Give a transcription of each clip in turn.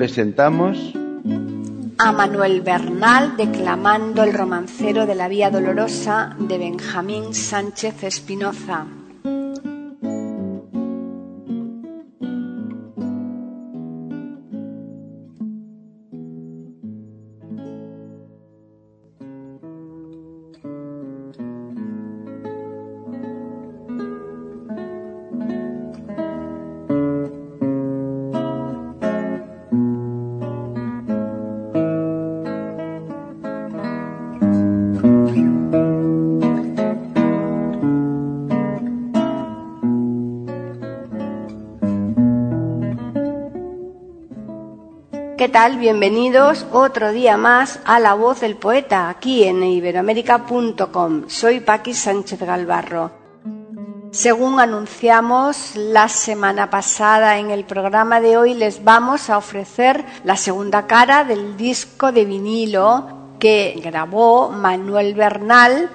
Presentamos a Manuel Bernal declamando el romancero de la Vía Dolorosa de Benjamín Sánchez Espinoza. ¿Qué tal? Bienvenidos otro día más a La Voz del Poeta, aquí en iberoamérica.com. Soy Paqui Sánchez Galvarro. Según anunciamos la semana pasada en el programa de hoy, les vamos a ofrecer la segunda cara del disco de vinilo que grabó Manuel Bernal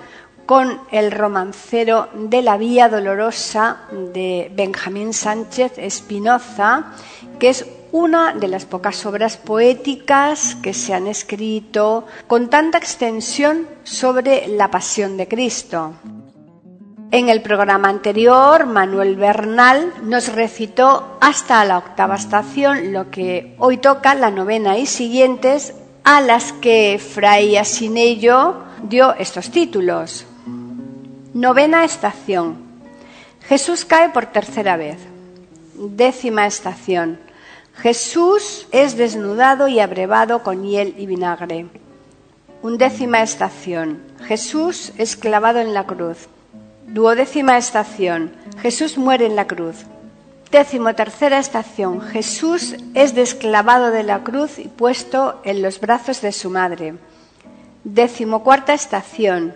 con el romancero de la Vía Dolorosa de Benjamín Sánchez Espinoza, que es una de las pocas obras poéticas que se han escrito con tanta extensión sobre la pasión de Cristo. En el programa anterior, Manuel Bernal nos recitó hasta la octava estación, lo que hoy toca la novena y siguientes, a las que Fray Asinello dio estos títulos. Novena estación. Jesús cae por tercera vez. Décima estación. Jesús es desnudado y abrevado con hiel y vinagre. Undécima estación. Jesús es clavado en la cruz. Duodécima estación. Jesús muere en la cruz. Décimo tercera estación. Jesús es desclavado de la cruz y puesto en los brazos de su madre. Décimo cuarta estación.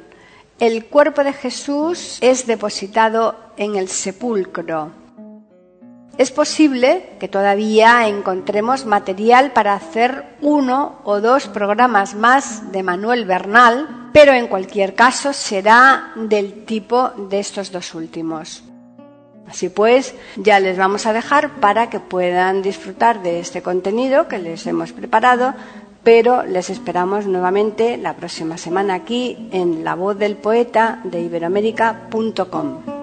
El cuerpo de Jesús es depositado en el sepulcro. Es posible que todavía encontremos material para hacer uno o dos programas más de Manuel Bernal, pero en cualquier caso será del tipo de estos dos últimos. Así pues, ya les vamos a dejar para que puedan disfrutar de este contenido que les hemos preparado, pero les esperamos nuevamente la próxima semana aquí en La Voz del Poeta de iberoamérica.com.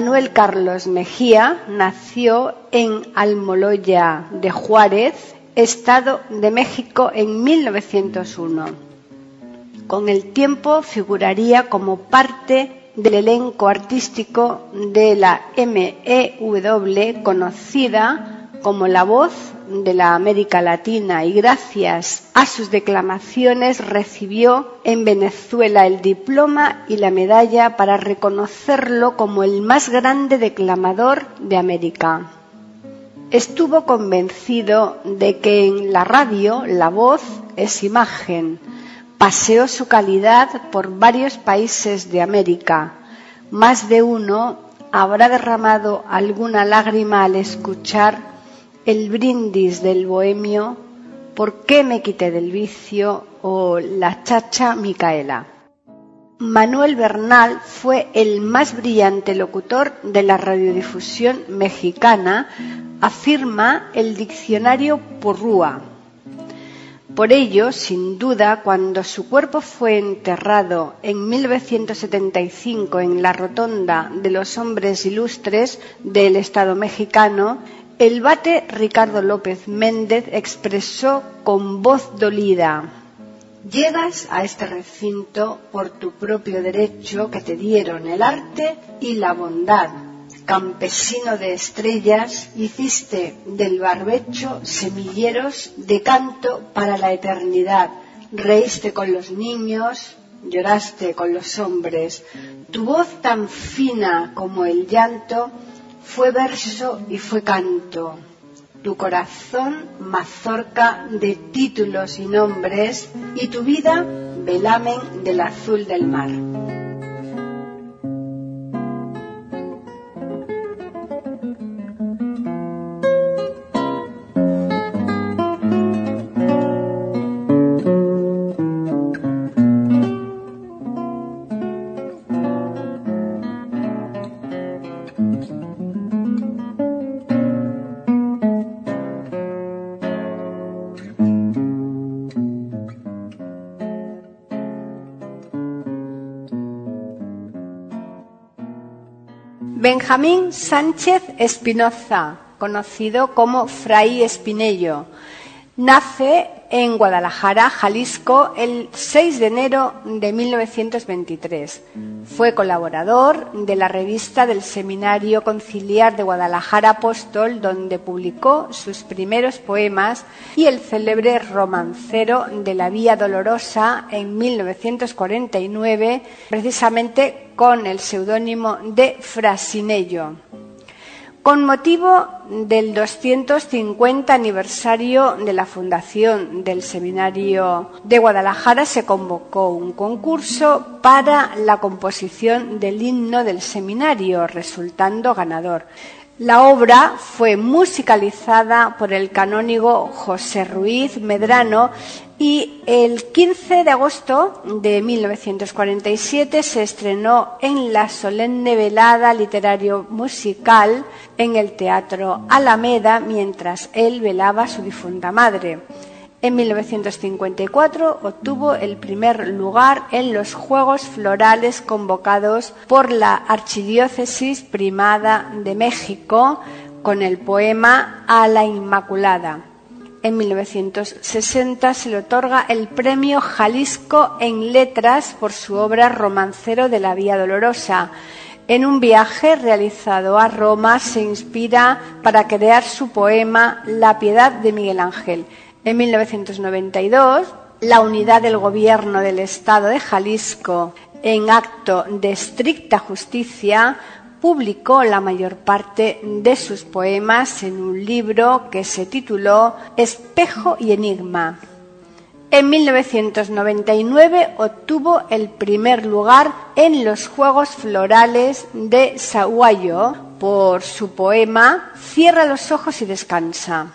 Manuel Carlos Mejía nació en Almoloya de Juárez, Estado de México, en 1901. Con el tiempo figuraría como parte del elenco artístico de la MEW, conocida como la voz de la América Latina y gracias a sus declamaciones recibió en Venezuela el diploma y la medalla para reconocerlo como el más grande declamador de América. Estuvo convencido de que en la radio la voz es imagen. Paseó su calidad por varios países de América. Más de uno habrá derramado alguna lágrima al escuchar el brindis del bohemio, ¿Por qué me quité del vicio? o La chacha Micaela. Manuel Bernal fue el más brillante locutor de la radiodifusión mexicana, afirma el diccionario Porrúa. Por ello, sin duda, cuando su cuerpo fue enterrado en 1975 en la Rotonda de los Hombres Ilustres del Estado mexicano, el bate Ricardo López Méndez expresó con voz dolida Llegas a este recinto por tu propio derecho que te dieron el arte y la bondad. Campesino de estrellas, hiciste del barbecho semilleros de canto para la eternidad. Reíste con los niños, lloraste con los hombres. Tu voz tan fina como el llanto fue verso y fue canto tu corazón mazorca de títulos y nombres y tu vida velamen del azul del mar. Benjamín Sánchez Espinoza, conocido como Fray Espinello, nace en Guadalajara, Jalisco, el 6 de enero de 1923. Fue colaborador de la revista del Seminario Conciliar de Guadalajara Apóstol, donde publicó sus primeros poemas, y el célebre romancero de la Vía Dolorosa en 1949, precisamente con el seudónimo de Frasinello. Con motivo del 250 aniversario de la fundación del Seminario de Guadalajara se convocó un concurso para la composición del himno del seminario, resultando ganador. La obra fue musicalizada por el canónigo José Ruiz Medrano y el 15 de agosto de 1947 se estrenó en la solemne velada literario musical en el Teatro Alameda mientras él velaba a su difunta madre. En 1954 obtuvo el primer lugar en los Juegos Florales convocados por la Archidiócesis Primada de México con el poema A la Inmaculada. En 1960 se le otorga el Premio Jalisco en Letras por su obra Romancero de la Vía Dolorosa. En un viaje realizado a Roma se inspira para crear su poema La Piedad de Miguel Ángel. En 1992, la unidad del gobierno del Estado de Jalisco, en acto de estricta justicia, publicó la mayor parte de sus poemas en un libro que se tituló Espejo y Enigma. En 1999 obtuvo el primer lugar en los Juegos Florales de Sahuayo por su poema Cierra los ojos y descansa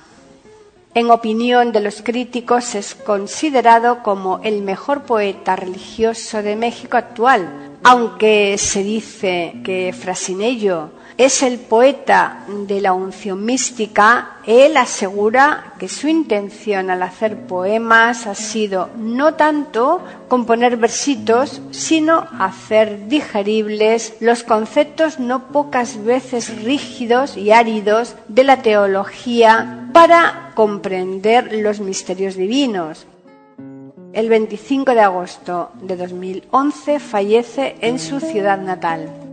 en opinión de los críticos, es considerado como el mejor poeta religioso de México actual, aunque se dice que Frasinello es el poeta de la unción mística, él asegura que su intención al hacer poemas ha sido no tanto componer versitos, sino hacer digeribles los conceptos no pocas veces rígidos y áridos de la teología para comprender los misterios divinos. El 25 de agosto de 2011 fallece en su ciudad natal.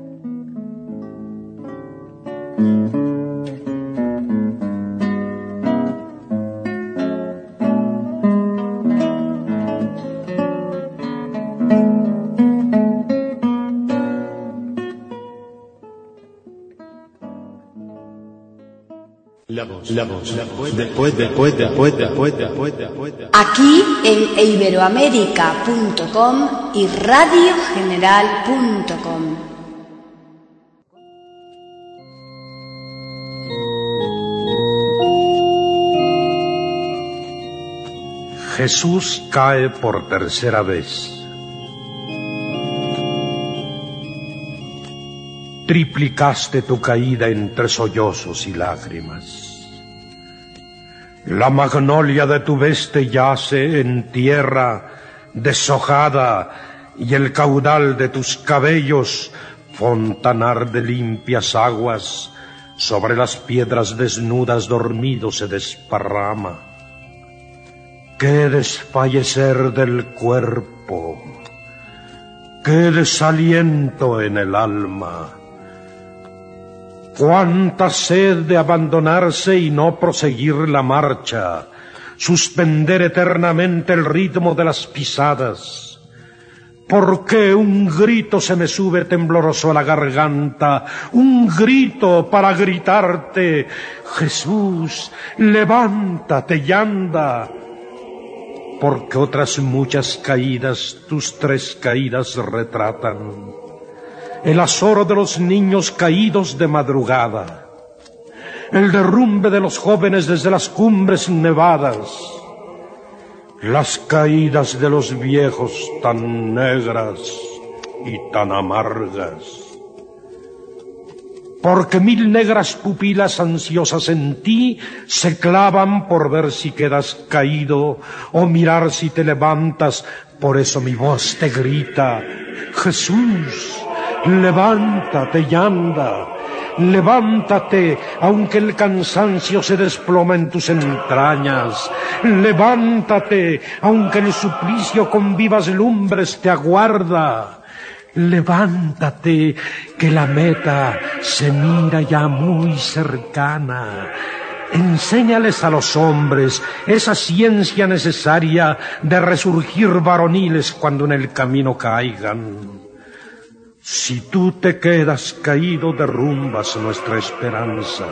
La voz, la voz, la voz, después, después, después, después, después, después. Aquí en iberoamérica.com y radiogeneral.com. Jesús cae por tercera vez. Triplicaste tu caída entre sollozos y lágrimas. La magnolia de tu veste yace en tierra deshojada y el caudal de tus cabellos, fontanar de limpias aguas, sobre las piedras desnudas dormido se desparrama. Qué desfallecer del cuerpo, qué desaliento en el alma Cuánta sed de abandonarse y no proseguir la marcha, suspender eternamente el ritmo de las pisadas. ¿Por qué un grito se me sube tembloroso a la garganta? Un grito para gritarte, Jesús, levántate y anda. Porque otras muchas caídas, tus tres caídas retratan el azoro de los niños caídos de madrugada, el derrumbe de los jóvenes desde las cumbres nevadas, las caídas de los viejos tan negras y tan amargas. Porque mil negras pupilas ansiosas en ti se clavan por ver si quedas caído o mirar si te levantas. Por eso mi voz te grita, Jesús, levántate y anda, levántate aunque el cansancio se desploma en tus entrañas, levántate aunque el suplicio con vivas lumbres te aguarda. Levántate, que la meta se mira ya muy cercana. Enséñales a los hombres esa ciencia necesaria de resurgir varoniles cuando en el camino caigan. Si tú te quedas caído, derrumbas nuestra esperanza.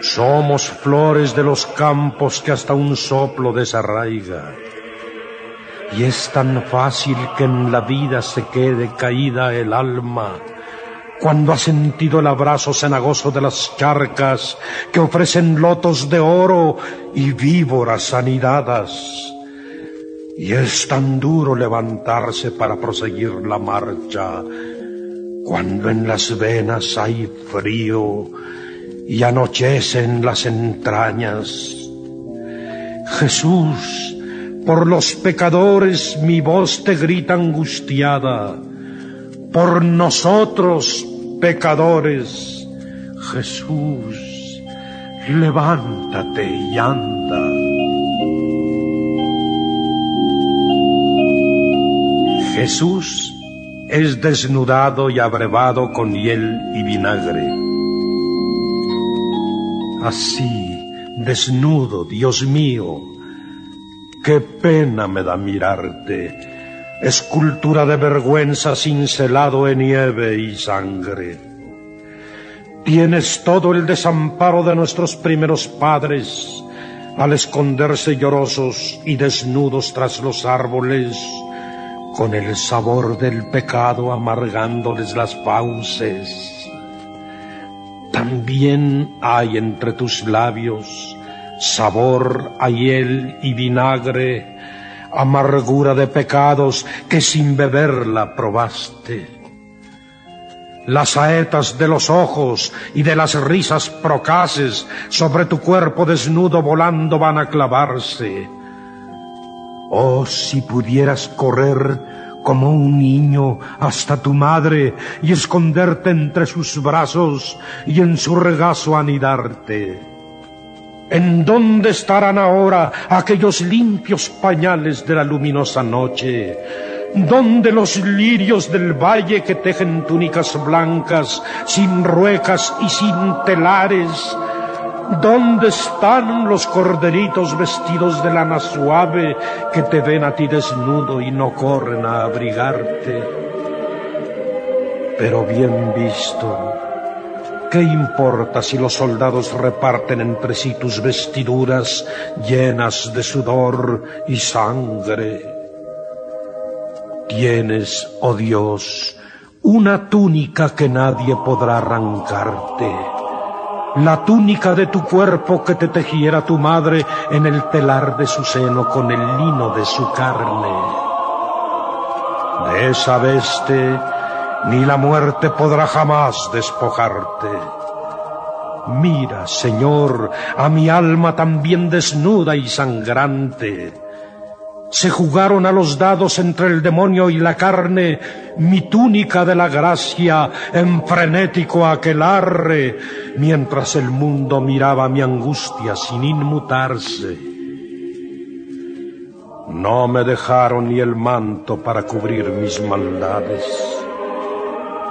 Somos flores de los campos que hasta un soplo desarraiga. Y es tan fácil que en la vida se quede caída el alma cuando ha sentido el abrazo cenagoso de las charcas que ofrecen lotos de oro y víboras anidadas y es tan duro levantarse para proseguir la marcha cuando en las venas hay frío y anochecen las entrañas. Jesús, por los pecadores mi voz te grita angustiada, por nosotros pecadores, Jesús, levántate y anda. Jesús es desnudado y abrevado con hiel y vinagre. Así, desnudo, Dios mío, qué pena me da mirarte, escultura de vergüenza cincelado en nieve y sangre. Tienes todo el desamparo de nuestros primeros padres al esconderse llorosos y desnudos tras los árboles con el sabor del pecado amargándoles las fauces. También hay entre tus labios sabor a hiel y vinagre, amargura de pecados que sin beberla probaste. Las saetas de los ojos y de las risas procaces sobre tu cuerpo desnudo volando van a clavarse Oh, si pudieras correr como un niño hasta tu madre y esconderte entre sus brazos y en su regazo anidarte. ¿En dónde estarán ahora aquellos limpios pañales de la luminosa noche? ¿Dónde los lirios del valle que tejen túnicas blancas, sin ruecas y sin telares? ¿Dónde están los corderitos vestidos de lana suave que te ven a ti desnudo y no corren a abrigarte? Pero bien visto, ¿qué importa si los soldados reparten entre sí tus vestiduras llenas de sudor y sangre? Tienes, oh Dios, una túnica que nadie podrá arrancarte la túnica de tu cuerpo que te tejiera tu madre en el telar de su seno con el lino de su carne. De esa veste ni la muerte podrá jamás despojarte. Mira, Señor, a mi alma también desnuda y sangrante. Se jugaron a los dados entre el demonio y la carne mi túnica de la gracia en frenético aquelarre, mientras el mundo miraba mi angustia sin inmutarse. No me dejaron ni el manto para cubrir mis maldades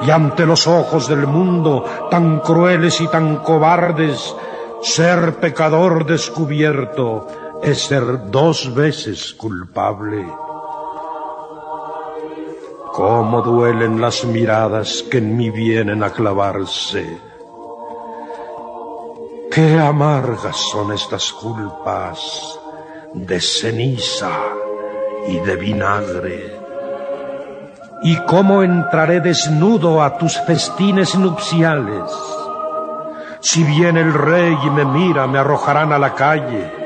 y ante los ojos del mundo tan crueles y tan cobardes, ser pecador descubierto es ser dos veces culpable. Cómo duelen las miradas que en mí vienen a clavarse. Qué amargas son estas culpas de ceniza y de vinagre. ¿Y cómo entraré desnudo a tus festines nupciales? Si viene el rey me mira, me arrojarán a la calle.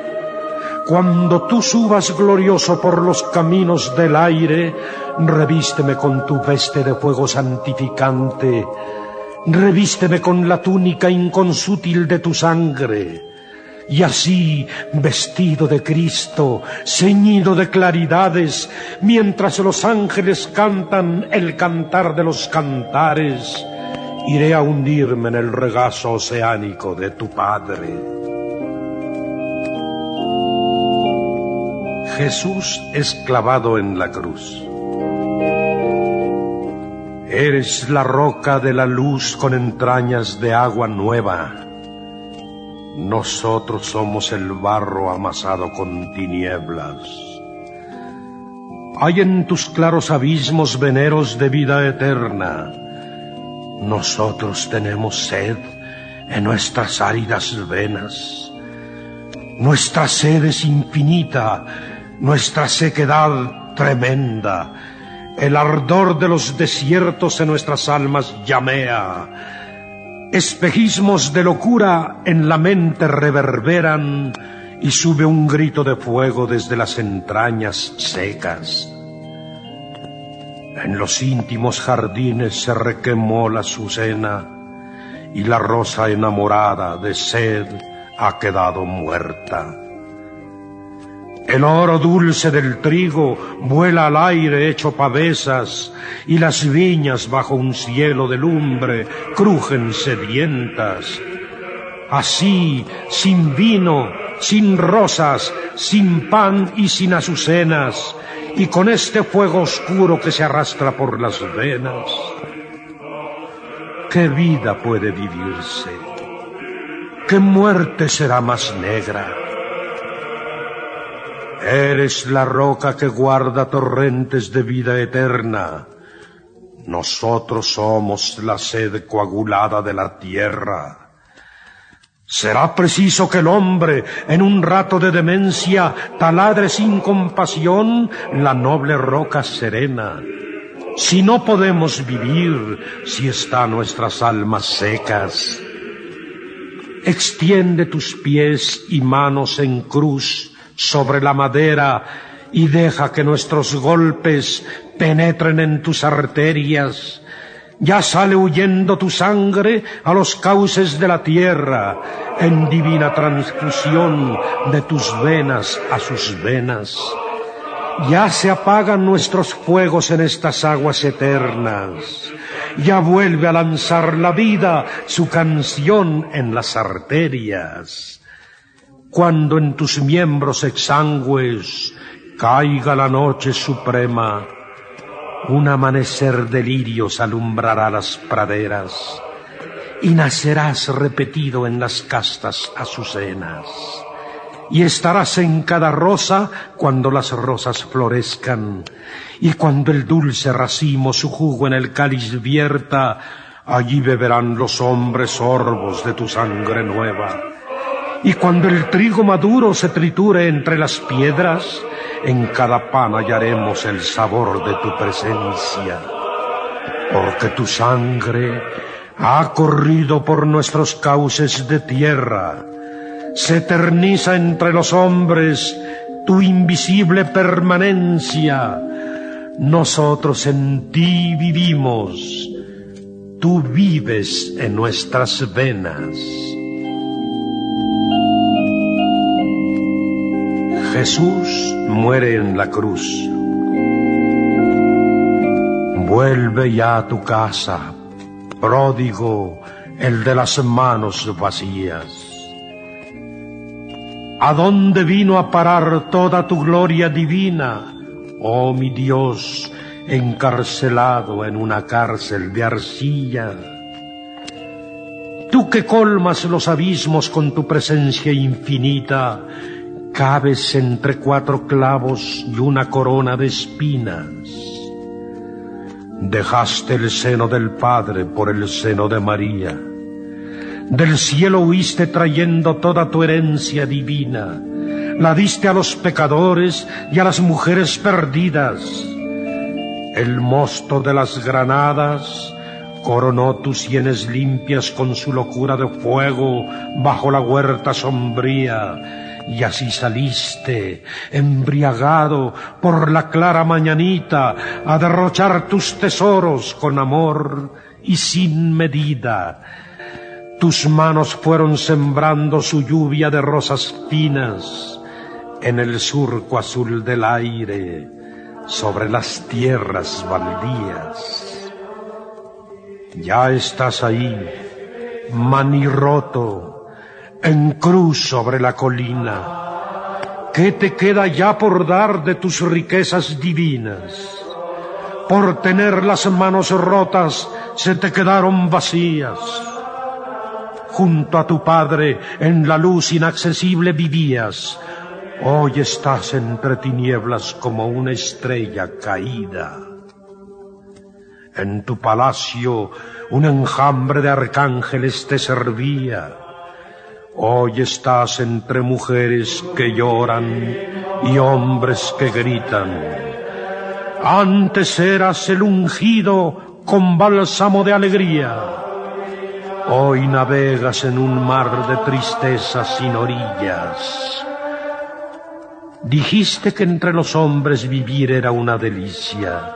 Cuando tú subas glorioso por los caminos del aire, revísteme con tu veste de fuego santificante, revísteme con la túnica inconsútil de tu sangre y así, vestido de Cristo, ceñido de claridades, mientras los ángeles cantan el cantar de los cantares, iré a hundirme en el regazo oceánico de tu Padre. Jesús es clavado en la cruz. Eres la roca de la luz con entrañas de agua nueva nosotros somos el barro amasado con tinieblas. Hay en tus claros abismos veneros de vida eterna. Nosotros tenemos sed en nuestras áridas venas. Nuestra sed es infinita, nuestra sequedad tremenda. El ardor de los desiertos en nuestras almas llamea Espejismos de locura en la mente reverberan y sube un grito de fuego desde las entrañas secas. En los íntimos jardines se requemó la azucena y la rosa enamorada de sed ha quedado muerta. El oro dulce del trigo vuela al aire hecho pavesas y las viñas bajo un cielo de lumbre crujen sedientas. Así, sin vino, sin rosas, sin pan y sin azucenas, y con este fuego oscuro que se arrastra por las venas. ¿Qué vida puede vivirse? ¿Qué muerte será más negra? Eres la roca que guarda torrentes de vida eterna. Nosotros somos la sed coagulada de la tierra. Será preciso que el hombre, en un rato de demencia, taladre sin compasión la noble roca serena. Si no podemos vivir, si están nuestras almas secas, extiende tus pies y manos en cruz sobre la madera y deja que nuestros golpes penetren en tus arterias. Ya sale huyendo tu sangre a los cauces de la tierra, en divina transfusión de tus venas a sus venas. Ya se apagan nuestros fuegos en estas aguas eternas. Ya vuelve a lanzar la vida su canción en las arterias cuando en tus miembros exangües caiga la noche suprema, un amanecer de lirios alumbrará las praderas y nacerás repetido en las castas azucenas. Y estarás en cada rosa cuando las rosas florezcan, y cuando el dulce racimo su jugo en el cáliz vierta, allí beberán los hombres sorbos de tu sangre nueva y cuando el trigo maduro se triture entre las piedras, en cada pan hallaremos el sabor de tu presencia. Porque tu sangre ha corrido por nuestros cauces de tierra, se eterniza entre los hombres tu invisible permanencia. Nosotros en ti vivimos, tú vives en nuestras venas. Jesús muere en la cruz. Vuelve ya a tu casa, pródigo, el de las manos vacías. ¿A dónde vino a parar toda tu gloria divina, oh mi Dios, encarcelado en una cárcel de arcilla? Tú que colmas los abismos con tu presencia infinita, cabes entre cuatro clavos y una corona de espinas. Dejaste el seno del Padre por el seno de María. Del cielo huiste trayendo toda tu herencia divina. La diste a los pecadores y a las mujeres perdidas. El mosto de las granadas coronó tus sienes limpias con su locura de fuego bajo la huerta sombría y así saliste, embriagado por la clara mañanita, a derrochar tus tesoros con amor y sin medida. Tus manos fueron sembrando su lluvia de rosas finas en el surco azul del aire, sobre las tierras baldías. Ya estás ahí, manirroto, en cruz sobre la colina. ¿Qué te queda ya por dar de tus riquezas divinas? Por tener las manos rotas se te quedaron vacías. Junto a tu Padre en la luz inaccesible vivías. Hoy estás entre tinieblas como una estrella caída. En tu palacio un enjambre de arcángeles te servía Hoy estás entre mujeres que lloran y hombres que gritan. Antes eras el ungido con bálsamo de alegría. Hoy navegas en un mar de tristeza sin orillas. Dijiste que entre los hombres vivir era una delicia.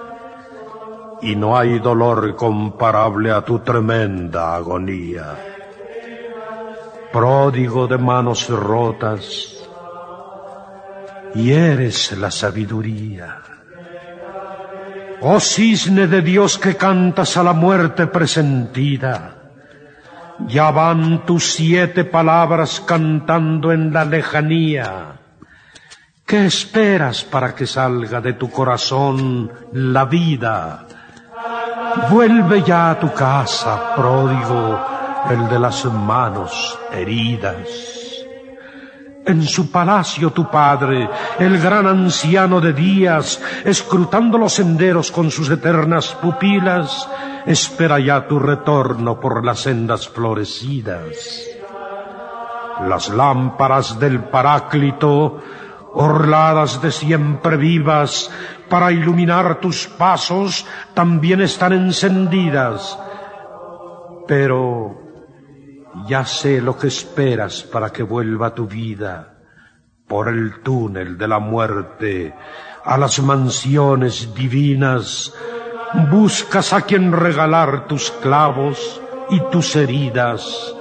Y no hay dolor comparable a tu tremenda agonía pródigo de manos rotas, y eres la sabiduría. Oh cisne de Dios que cantas a la muerte presentida, ya van tus siete palabras cantando en la lejanía. ¿Qué esperas para que salga de tu corazón la vida? Vuelve ya a tu casa, pródigo, el de las manos heridas. En su palacio tu padre, el gran anciano de días, escrutando los senderos con sus eternas pupilas, espera ya tu retorno por las sendas florecidas. Las lámparas del Paráclito, orladas de siempre vivas, para iluminar tus pasos, también están encendidas. Pero ya sé lo que esperas para que vuelva tu vida por el túnel de la muerte a las mansiones divinas. Buscas a quien regalar tus clavos y tus heridas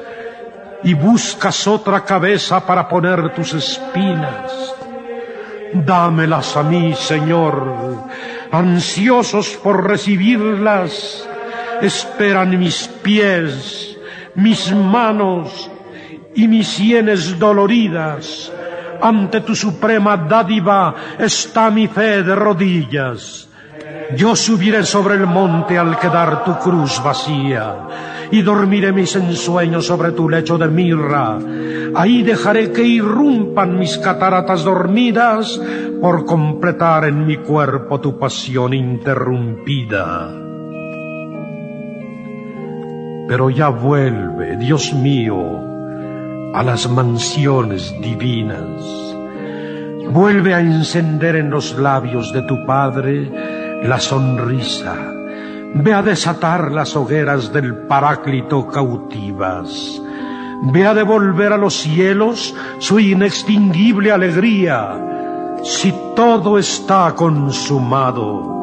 y buscas otra cabeza para poner tus espinas. Dámelas a mí, Señor, ansiosos por recibirlas, esperan mis pies mis manos y mis sienes doloridas. Ante tu suprema dádiva está mi fe de rodillas. Yo subiré sobre el monte al quedar tu cruz vacía y dormiré mis ensueños sobre tu lecho de mirra. Ahí dejaré que irrumpan mis cataratas dormidas por completar en mi cuerpo tu pasión interrumpida pero ya vuelve, Dios mío, a las mansiones divinas. Vuelve a encender en los labios de tu Padre la sonrisa. Ve a desatar las hogueras del Paráclito cautivas. Ve a devolver a los cielos su inextinguible alegría. Si todo está consumado,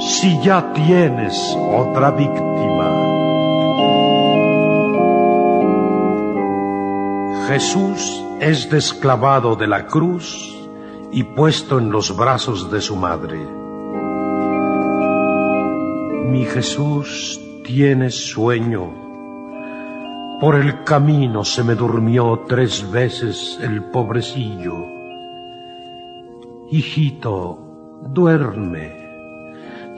si ya tienes otra víctima. Jesús es desclavado de la cruz y puesto en los brazos de su madre. Mi Jesús tiene sueño. Por el camino se me durmió tres veces el pobrecillo. Hijito, duerme,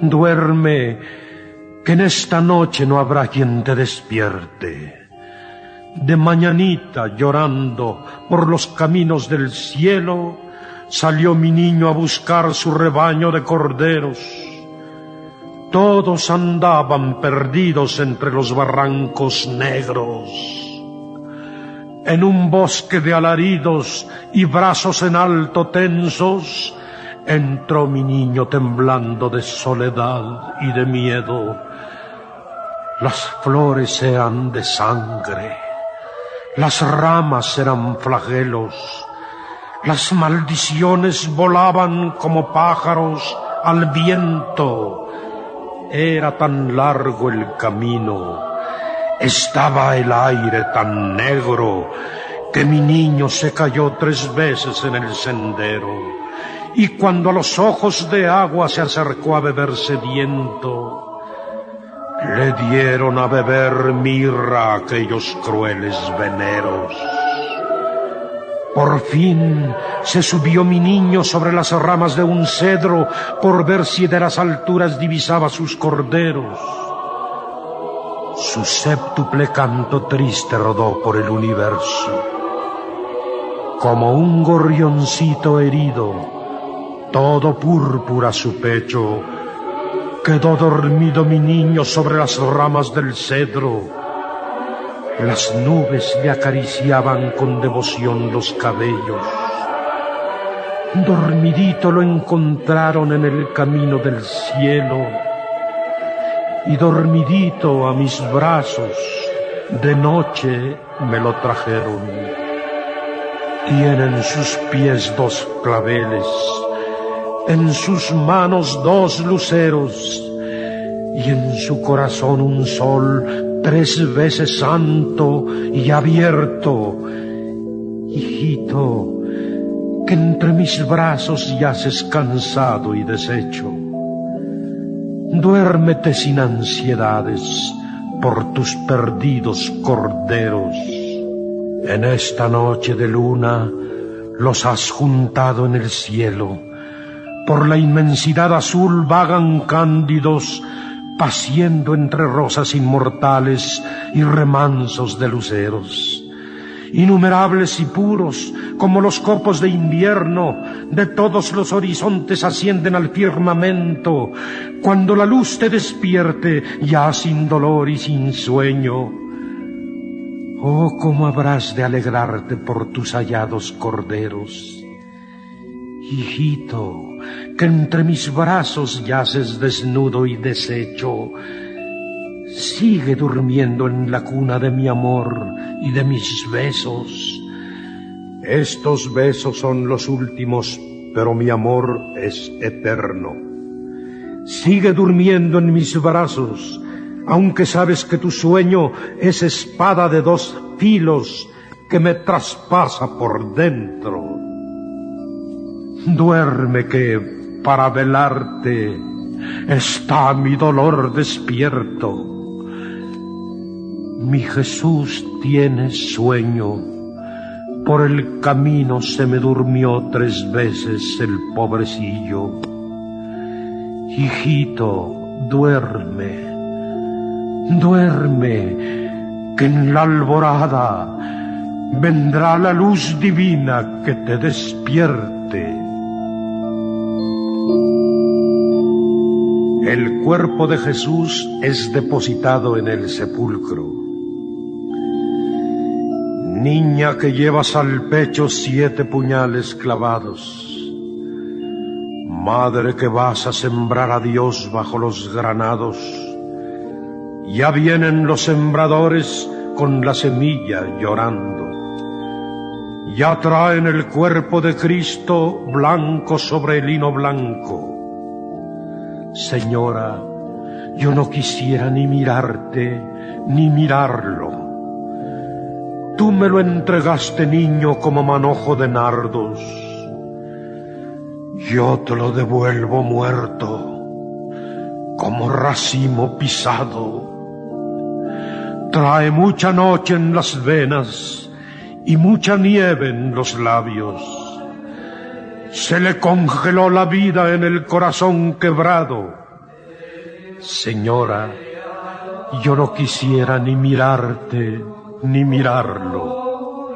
duerme, que en esta noche no habrá quien te despierte. De mañanita, llorando por los caminos del cielo, salió mi niño a buscar su rebaño de corderos. Todos andaban perdidos entre los barrancos negros. En un bosque de alaridos y brazos en alto tensos, entró mi niño temblando de soledad y de miedo. Las flores eran de sangre, las ramas eran flagelos, las maldiciones volaban como pájaros al viento. Era tan largo el camino, estaba el aire tan negro, que mi niño se cayó tres veces en el sendero. Y cuando a los ojos de agua se acercó a beber sediento, le dieron a beber mirra aquellos crueles veneros. Por fin se subió mi niño sobre las ramas de un cedro por ver si de las alturas divisaba sus corderos. Su séptuple canto triste rodó por el universo. Como un gorrioncito herido, todo púrpura su pecho, quedó dormido mi niño sobre las ramas del cedro las nubes le acariciaban con devoción los cabellos. Dormidito lo encontraron en el camino del cielo y dormidito a mis brazos de noche me lo trajeron. Tienen sus pies dos claveles, en sus manos dos luceros y en su corazón un sol tres veces santo y abierto. Hijito, que entre mis brazos yaces cansado y deshecho. Duérmete sin ansiedades por tus perdidos corderos. En esta noche de luna los has juntado en el cielo. Por la inmensidad azul vagan cándidos paciendo entre rosas inmortales y remansos de luceros. Innumerables y puros, como los copos de invierno, de todos los horizontes ascienden al firmamento, cuando la luz te despierte, ya sin dolor y sin sueño. Oh, cómo habrás de alegrarte por tus hallados corderos. Hijito, que entre mis brazos yaces desnudo y deshecho, sigue durmiendo en la cuna de mi amor y de mis besos. Estos besos son los últimos, pero mi amor es eterno. Sigue durmiendo en mis brazos, aunque sabes que tu sueño es espada de dos filos que me traspasa por dentro. Duerme que para velarte está mi dolor despierto. Mi Jesús tiene sueño, por el camino se me durmió tres veces el pobrecillo. Hijito, duerme, duerme, que en la alborada vendrá la luz divina que te despierte. El cuerpo de Jesús es depositado en el sepulcro. Niña que llevas al pecho siete puñales clavados. Madre que vas a sembrar a Dios bajo los granados. Ya vienen los sembradores con la semilla llorando. Ya traen el cuerpo de Cristo blanco sobre el lino blanco Señora, yo no quisiera ni mirarte, ni mirarlo. Tú me lo entregaste niño como manojo de nardos. Yo te lo devuelvo muerto, como racimo pisado. Trae mucha noche en las venas y mucha nieve en los labios. Se le congeló la vida en el corazón quebrado. Señora, yo no quisiera ni mirarte ni mirarlo.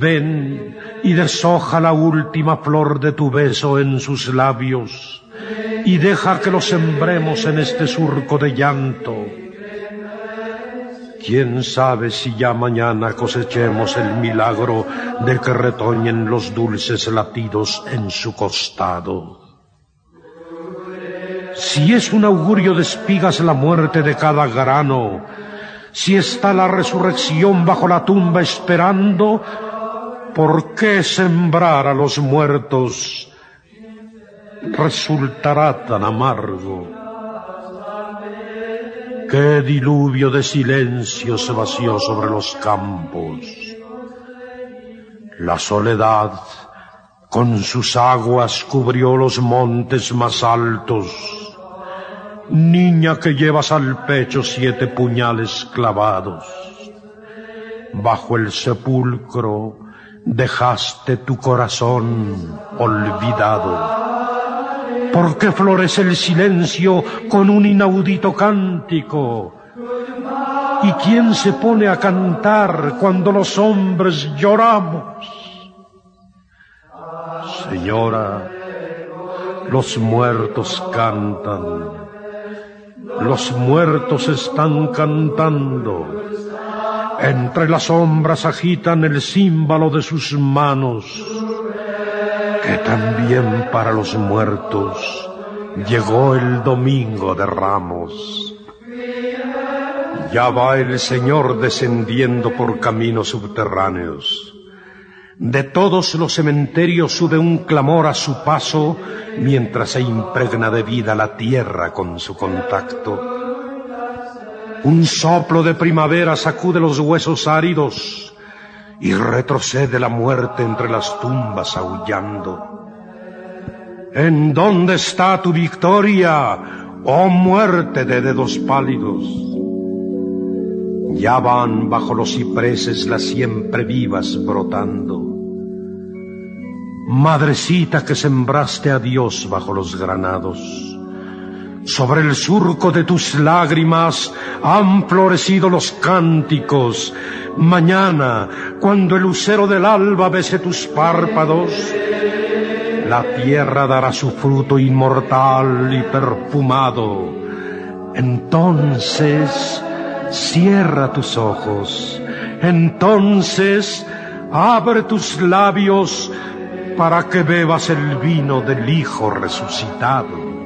Ven y deshoja la última flor de tu beso en sus labios y deja que lo sembremos en este surco de llanto. Quién sabe si ya mañana cosechemos el milagro de que retoñen los dulces latidos en su costado. Si es un augurio de espigas la muerte de cada grano, si está la resurrección bajo la tumba esperando, ¿por qué sembrar a los muertos resultará tan amargo? Qué diluvio de silencio se vació sobre los campos. La soledad con sus aguas cubrió los montes más altos niña que llevas al pecho siete puñales clavados. Bajo el sepulcro dejaste tu corazón olvidado. ¿Por qué florece el silencio con un inaudito cántico? ¿Y quién se pone a cantar cuando los hombres lloramos? Señora, los muertos cantan los muertos están cantando. Entre las sombras agitan el símbolo de sus manos, que también para los muertos llegó el domingo de ramos. Ya va el Señor descendiendo por caminos subterráneos. De todos los cementerios sube un clamor a su paso mientras se impregna de vida la tierra con su contacto. Un soplo de primavera sacude los huesos áridos y retrocede la muerte entre las tumbas aullando. ¿En dónde está tu victoria, oh muerte de dedos pálidos? Ya van bajo los cipreses las siempre vivas brotando. Madrecita que sembraste a Dios bajo los granados. Sobre el surco de tus lágrimas han florecido los cánticos. Mañana, cuando el lucero del alba bese tus párpados, la tierra dará su fruto inmortal y perfumado. Entonces, Cierra tus ojos. Entonces abre tus labios para que bebas el vino del Hijo resucitado.